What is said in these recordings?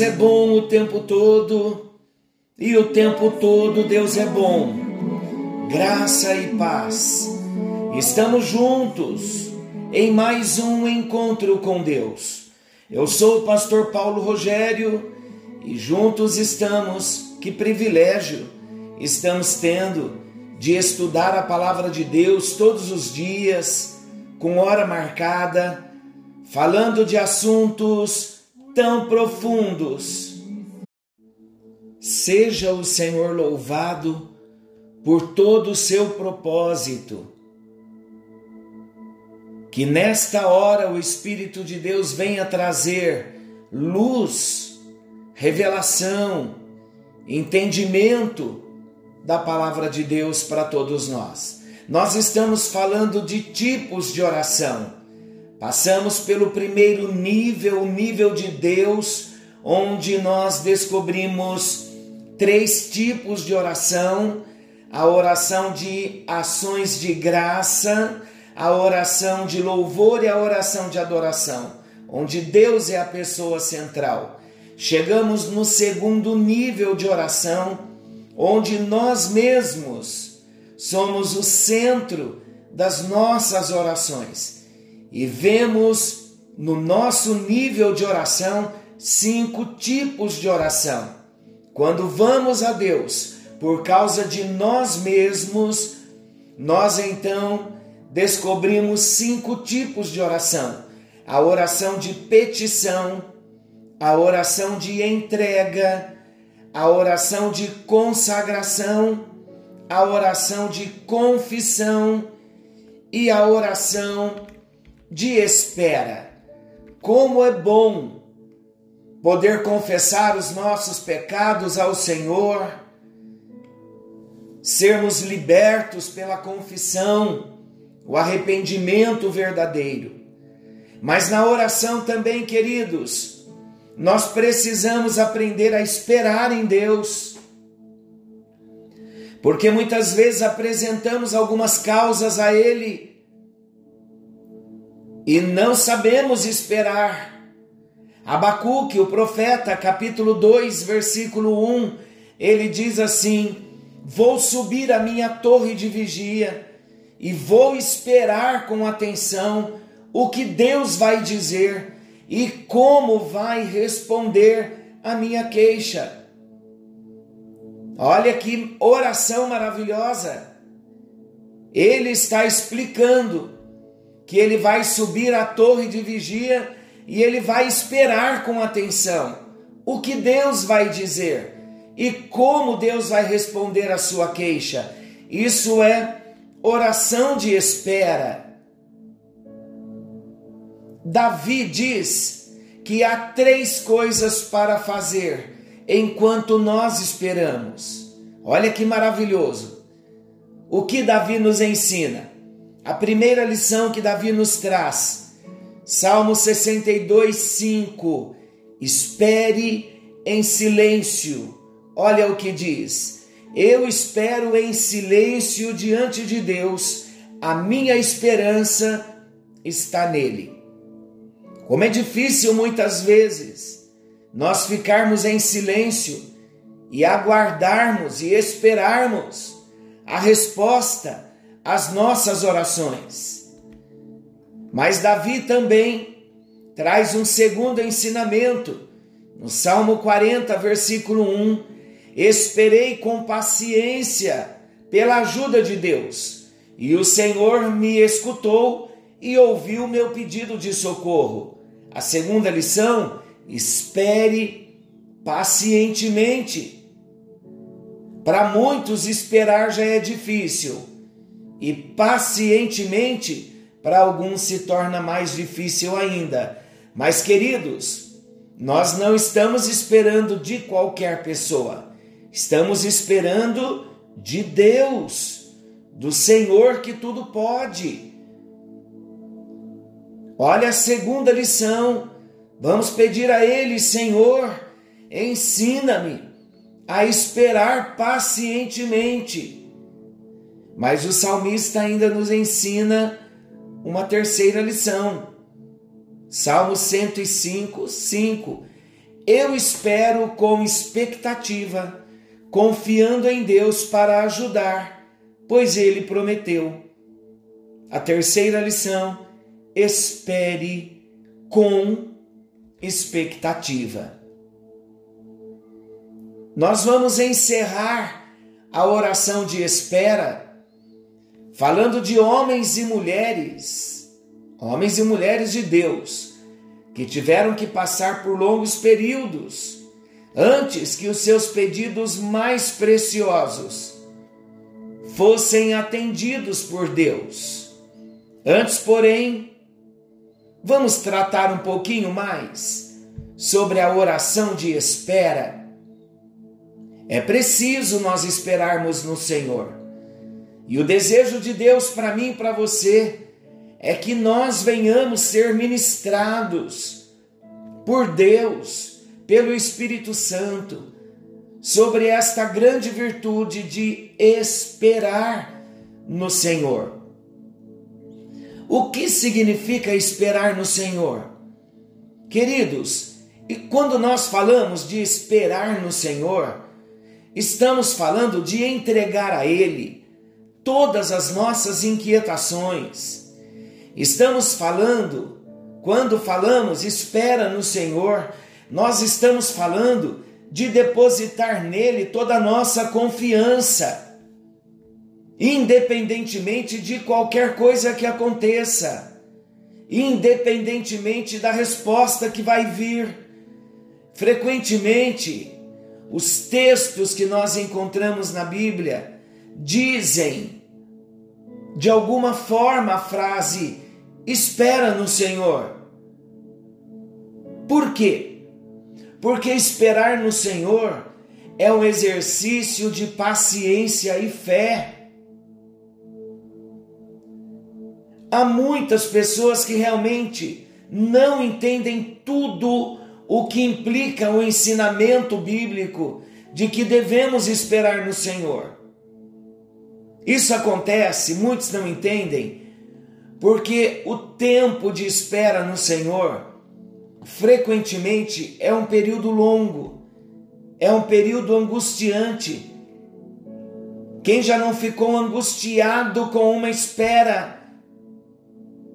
É bom o tempo todo e o tempo todo Deus é bom. Graça e paz. Estamos juntos em mais um encontro com Deus. Eu sou o pastor Paulo Rogério e juntos estamos, que privilégio estamos tendo de estudar a palavra de Deus todos os dias, com hora marcada, falando de assuntos tão profundos. Seja o Senhor louvado por todo o seu propósito. Que nesta hora o Espírito de Deus venha trazer luz, revelação, entendimento da palavra de Deus para todos nós. Nós estamos falando de tipos de oração. Passamos pelo primeiro nível, o nível de Deus, onde nós descobrimos três tipos de oração: a oração de ações de graça, a oração de louvor e a oração de adoração, onde Deus é a pessoa central. Chegamos no segundo nível de oração, onde nós mesmos somos o centro das nossas orações. E vemos no nosso nível de oração cinco tipos de oração. Quando vamos a Deus por causa de nós mesmos, nós então descobrimos cinco tipos de oração: a oração de petição, a oração de entrega, a oração de consagração, a oração de confissão e a oração de espera. Como é bom poder confessar os nossos pecados ao Senhor, sermos libertos pela confissão, o arrependimento verdadeiro. Mas na oração também, queridos, nós precisamos aprender a esperar em Deus. Porque muitas vezes apresentamos algumas causas a Ele e não sabemos esperar. Abacuque, o profeta, capítulo 2, versículo 1, ele diz assim: Vou subir a minha torre de vigia e vou esperar com atenção o que Deus vai dizer e como vai responder a minha queixa. Olha que oração maravilhosa! Ele está explicando que ele vai subir a torre de vigia e ele vai esperar com atenção o que Deus vai dizer e como Deus vai responder a sua queixa. Isso é oração de espera. Davi diz que há três coisas para fazer enquanto nós esperamos. Olha que maravilhoso. O que Davi nos ensina? A primeira lição que Davi nos traz, Salmo 62, 5. Espere em silêncio. Olha o que diz: Eu espero em silêncio diante de Deus, a minha esperança está nele. Como é difícil muitas vezes nós ficarmos em silêncio e aguardarmos e esperarmos a resposta às nossas orações. Mas Davi também traz um segundo ensinamento No Salmo 40, versículo 1, esperei com paciência pela ajuda de Deus, e o Senhor me escutou e ouviu meu pedido de socorro. A segunda lição, espere pacientemente. Para muitos, esperar já é difícil, e pacientemente, para alguns, se torna mais difícil ainda. Mas, queridos, nós não estamos esperando de qualquer pessoa, estamos esperando de Deus, do Senhor que tudo pode. Olha a segunda lição. Vamos pedir a Ele, Senhor, ensina-me a esperar pacientemente. Mas o salmista ainda nos ensina uma terceira lição. Salmo 105, 5. Eu espero com expectativa, confiando em Deus para ajudar, pois ele prometeu. A terceira lição: espere com expectativa. Nós vamos encerrar a oração de espera falando de homens e mulheres homens e mulheres de Deus, que tiveram que passar por longos períodos antes que os seus pedidos mais preciosos fossem atendidos por Deus. Antes, porém, vamos tratar um pouquinho mais sobre a oração de espera. É preciso nós esperarmos no Senhor. E o desejo de Deus para mim e para você é que nós venhamos ser ministrados por Deus, pelo Espírito Santo, sobre esta grande virtude de esperar no Senhor. O que significa esperar no Senhor? Queridos, e quando nós falamos de esperar no Senhor, estamos falando de entregar a Ele todas as nossas inquietações Estamos falando, quando falamos espera no Senhor, nós estamos falando de depositar nele toda a nossa confiança, independentemente de qualquer coisa que aconteça, independentemente da resposta que vai vir. Frequentemente, os textos que nós encontramos na Bíblia dizem de alguma forma a frase espera no Senhor. Por quê? Porque esperar no Senhor é um exercício de paciência e fé. Há muitas pessoas que realmente não entendem tudo o que implica o ensinamento bíblico de que devemos esperar no Senhor. Isso acontece, muitos não entendem, porque o tempo de espera no Senhor frequentemente é um período longo, é um período angustiante. Quem já não ficou angustiado com uma espera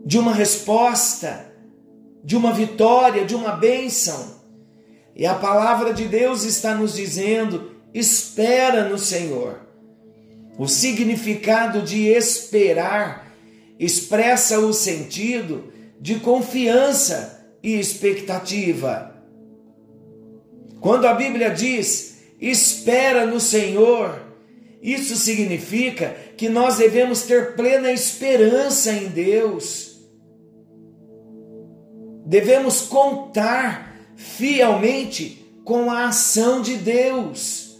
de uma resposta, de uma vitória, de uma bênção? E a palavra de Deus está nos dizendo: espera no Senhor. O significado de esperar expressa o sentido de confiança e expectativa. Quando a Bíblia diz espera no Senhor, isso significa que nós devemos ter plena esperança em Deus. Devemos contar fielmente com a ação de Deus.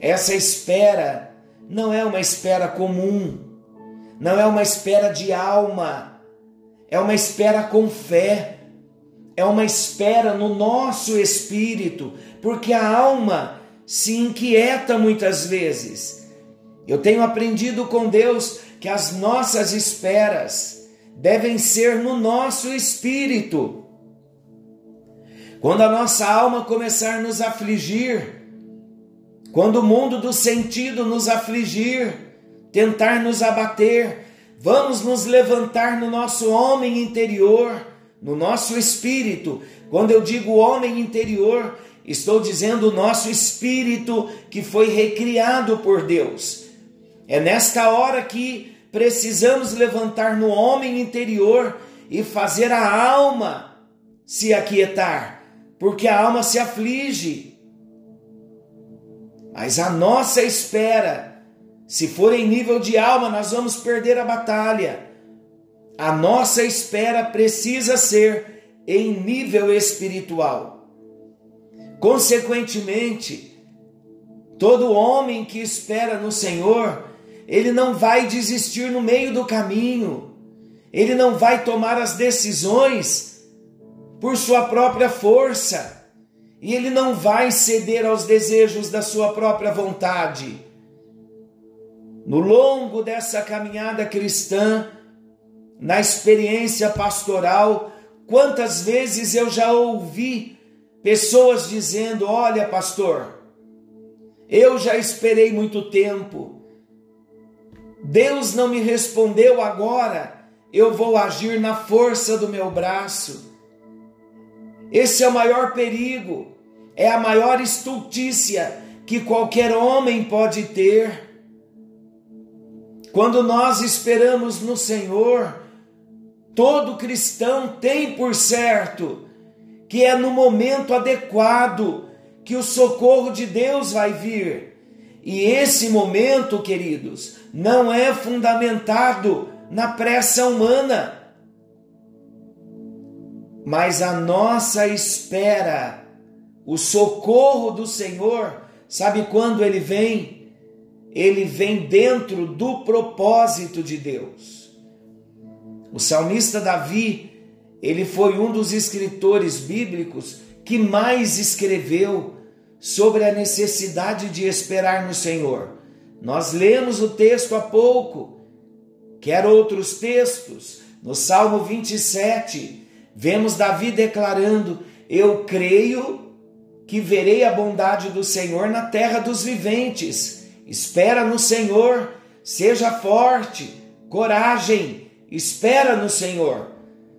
Essa espera não é uma espera comum, não é uma espera de alma, é uma espera com fé, é uma espera no nosso espírito, porque a alma se inquieta muitas vezes. Eu tenho aprendido com Deus que as nossas esperas devem ser no nosso espírito. Quando a nossa alma começar a nos afligir, quando o mundo do sentido nos afligir, tentar nos abater, vamos nos levantar no nosso homem interior no nosso espírito. Quando eu digo homem interior, estou dizendo o nosso espírito que foi recriado por Deus. É nesta hora que precisamos levantar no homem interior e fazer a alma se aquietar, porque a alma se aflige. Mas a nossa espera, se for em nível de alma, nós vamos perder a batalha. A nossa espera precisa ser em nível espiritual. Consequentemente, todo homem que espera no Senhor, ele não vai desistir no meio do caminho, ele não vai tomar as decisões por sua própria força, e ele não vai ceder aos desejos da sua própria vontade. No longo dessa caminhada cristã, na experiência pastoral, quantas vezes eu já ouvi pessoas dizendo: Olha, pastor, eu já esperei muito tempo, Deus não me respondeu agora, eu vou agir na força do meu braço. Esse é o maior perigo, é a maior estultícia que qualquer homem pode ter. Quando nós esperamos no Senhor, todo cristão tem por certo que é no momento adequado que o socorro de Deus vai vir. E esse momento, queridos, não é fundamentado na pressa humana, mas a nossa espera, o socorro do Senhor, sabe quando ele vem? Ele vem dentro do propósito de Deus. O salmista Davi, ele foi um dos escritores bíblicos que mais escreveu sobre a necessidade de esperar no Senhor. Nós lemos o texto há pouco, quer outros textos, no Salmo 27, vemos Davi declarando: Eu creio que verei a bondade do Senhor na terra dos viventes. Espera no Senhor, seja forte, coragem, espera no Senhor.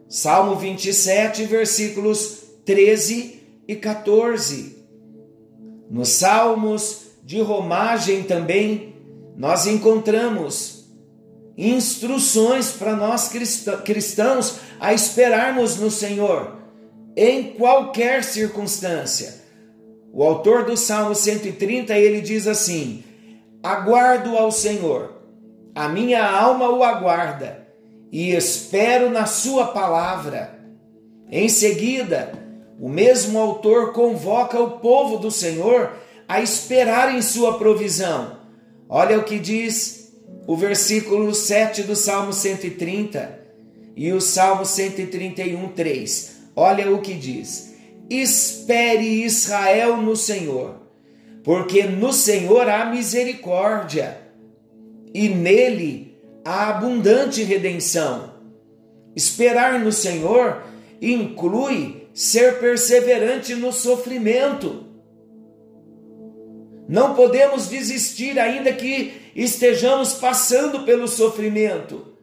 Salmo 27, versículos 13 e 14. Nos Salmos de romagem também, nós encontramos instruções para nós cristãos a esperarmos no Senhor em qualquer circunstância. O autor do Salmo 130, ele diz assim: Aguardo ao Senhor, a minha alma o aguarda e espero na sua palavra. Em seguida, o mesmo autor convoca o povo do Senhor a esperar em sua provisão. Olha o que diz o versículo 7 do Salmo 130 e o Salmo 131, 3. Olha o que diz: Espere Israel no Senhor, porque no Senhor há misericórdia e nele há abundante redenção. Esperar no Senhor inclui ser perseverante no sofrimento. Não podemos desistir, ainda que estejamos passando pelo sofrimento.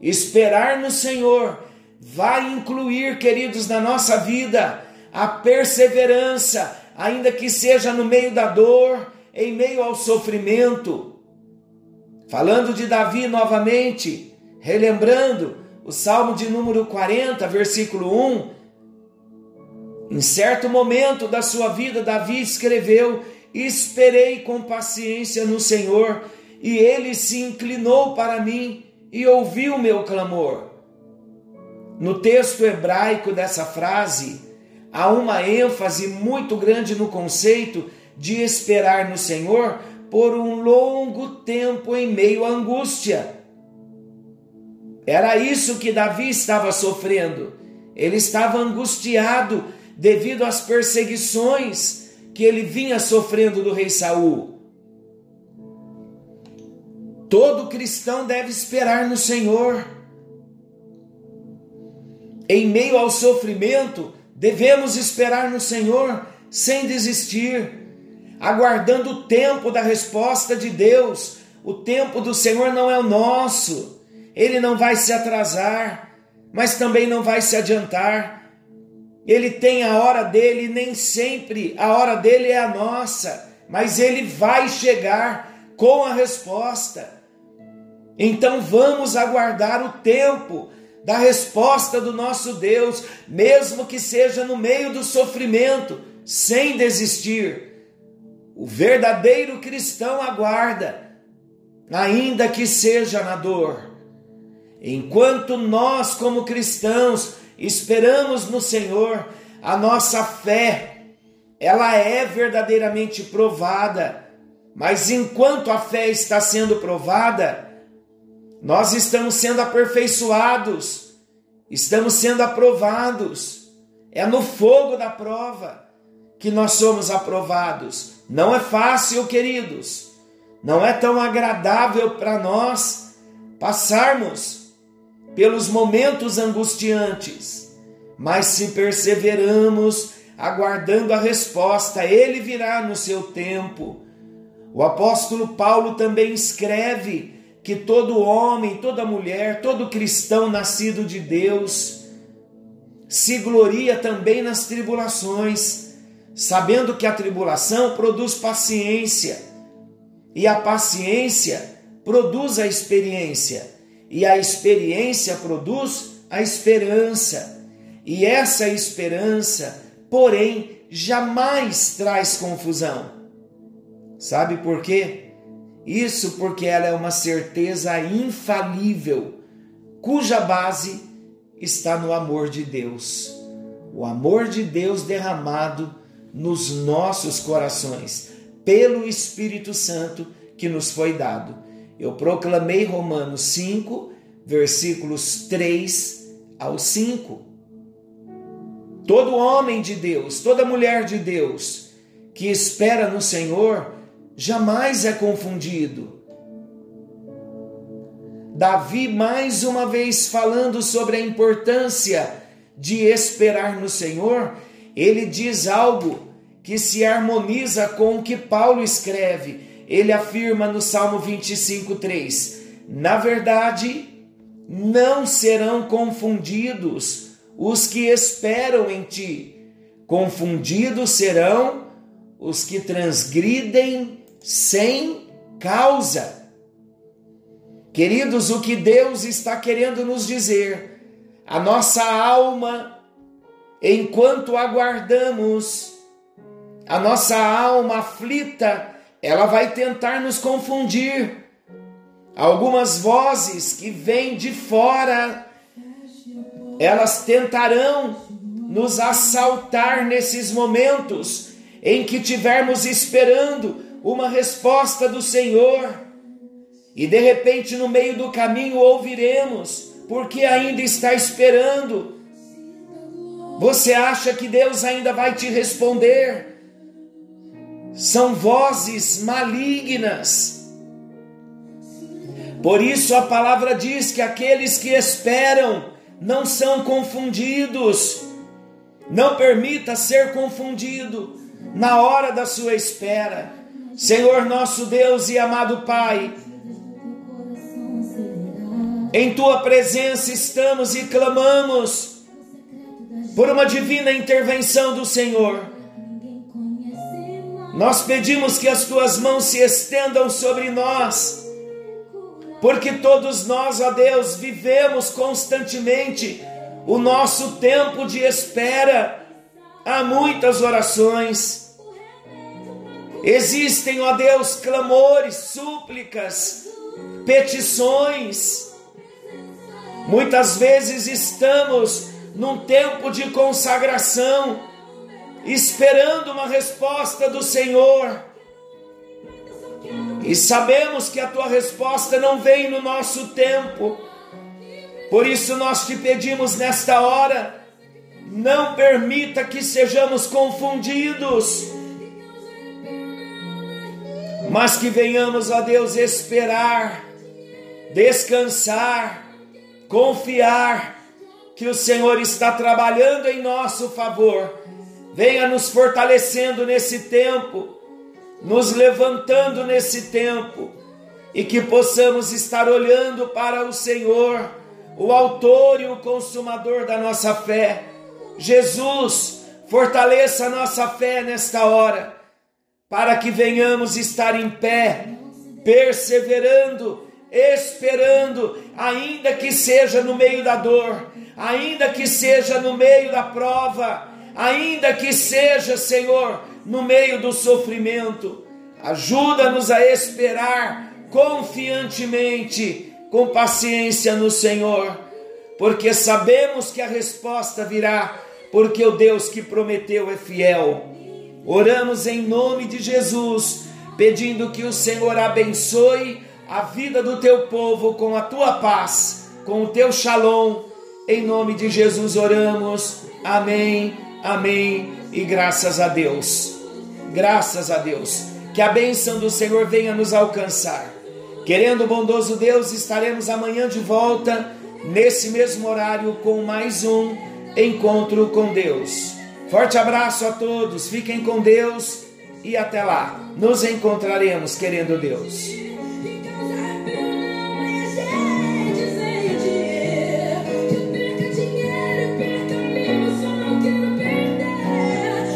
Esperar no Senhor vai incluir, queridos, na nossa vida, a perseverança, ainda que seja no meio da dor, em meio ao sofrimento. Falando de Davi novamente, relembrando o Salmo de número 40, versículo 1, em certo momento da sua vida, Davi escreveu: Esperei com paciência no Senhor, e ele se inclinou para mim e ouviu meu clamor. No texto hebraico dessa frase, há uma ênfase muito grande no conceito de esperar no Senhor por um longo tempo em meio à angústia. Era isso que Davi estava sofrendo. Ele estava angustiado devido às perseguições que ele vinha sofrendo do rei Saul. Todo cristão deve esperar no Senhor. Em meio ao sofrimento, devemos esperar no Senhor sem desistir, aguardando o tempo da resposta de Deus. O tempo do Senhor não é o nosso, ele não vai se atrasar. mas também não vai se adiantar. Ele tem a hora dele, nem sempre a hora dele é a nossa, mas ele vai chegar com a resposta. Então vamos aguardar o tempo da resposta do nosso Deus, mesmo que seja no meio do sofrimento, sem desistir. O verdadeiro cristão aguarda, ainda que seja na dor. Enquanto nós, como cristãos, esperamos no Senhor, a nossa fé, ela é verdadeiramente provada. Mas enquanto a fé está sendo provada, nós estamos sendo aperfeiçoados, estamos sendo aprovados. É no fogo da prova que nós somos aprovados. Não é fácil, queridos. Não é tão agradável para nós passarmos pelos momentos angustiantes, mas se perseveramos aguardando a resposta, ele virá no seu tempo. O apóstolo Paulo também escreve que todo homem, toda mulher, todo cristão nascido de Deus se gloria também nas tribulações sabendo que a tribulação produz paciência, e a paciência produz a experiência, e a experiência produz a esperança. E essa esperança, porém, jamais traz confusão. Sabe por quê? Isso porque ela é uma certeza infalível, cuja base está no amor de Deus. O amor de Deus derramado nos nossos corações, pelo Espírito Santo que nos foi dado. Eu proclamei Romanos 5, versículos 3 ao 5. Todo homem de Deus, toda mulher de Deus que espera no Senhor, jamais é confundido. Davi, mais uma vez falando sobre a importância de esperar no Senhor, ele diz algo que se harmoniza com o que Paulo escreve. Ele afirma no Salmo 25, 3: Na verdade, não serão confundidos os que esperam em ti, confundidos serão os que transgridem sem causa. Queridos, o que Deus está querendo nos dizer, a nossa alma enquanto aguardamos, a nossa alma aflita, ela vai tentar nos confundir. Algumas vozes que vêm de fora, elas tentarão nos assaltar nesses momentos em que tivermos esperando uma resposta do Senhor. E de repente, no meio do caminho, ouviremos, porque ainda está esperando você acha que Deus ainda vai te responder? São vozes malignas. Por isso a palavra diz que aqueles que esperam não são confundidos. Não permita ser confundido na hora da sua espera. Senhor nosso Deus e amado Pai, em tua presença estamos e clamamos por uma divina intervenção do Senhor. Nós pedimos que as tuas mãos se estendam sobre nós, porque todos nós, ó Deus, vivemos constantemente o nosso tempo de espera. Há muitas orações, existem, ó Deus, clamores, súplicas, petições. Muitas vezes estamos num tempo de consagração, esperando uma resposta do Senhor. E sabemos que a tua resposta não vem no nosso tempo. Por isso nós te pedimos nesta hora, não permita que sejamos confundidos, mas que venhamos, a Deus, esperar, descansar, confiar que o Senhor está trabalhando em nosso favor. Venha nos fortalecendo nesse tempo, nos levantando nesse tempo, e que possamos estar olhando para o Senhor o Autor e o Consumador da nossa fé. Jesus, fortaleça a nossa fé nesta hora, para que venhamos estar em pé, perseverando, esperando, ainda que seja no meio da dor, ainda que seja no meio da prova, ainda que seja, Senhor, no meio do sofrimento. Ajuda-nos a esperar confiantemente, com paciência no Senhor, porque sabemos que a resposta virá, porque o Deus que prometeu é fiel. Oramos em nome de Jesus, pedindo que o Senhor abençoe a vida do teu povo com a tua paz, com o teu shalom. Em nome de Jesus oramos. Amém, amém e graças a Deus. Graças a Deus. Que a bênção do Senhor venha nos alcançar. Querendo o bondoso Deus, estaremos amanhã de volta, nesse mesmo horário, com mais um encontro com Deus. Forte abraço a todos, fiquem com Deus e até lá. Nos encontraremos, querendo Deus.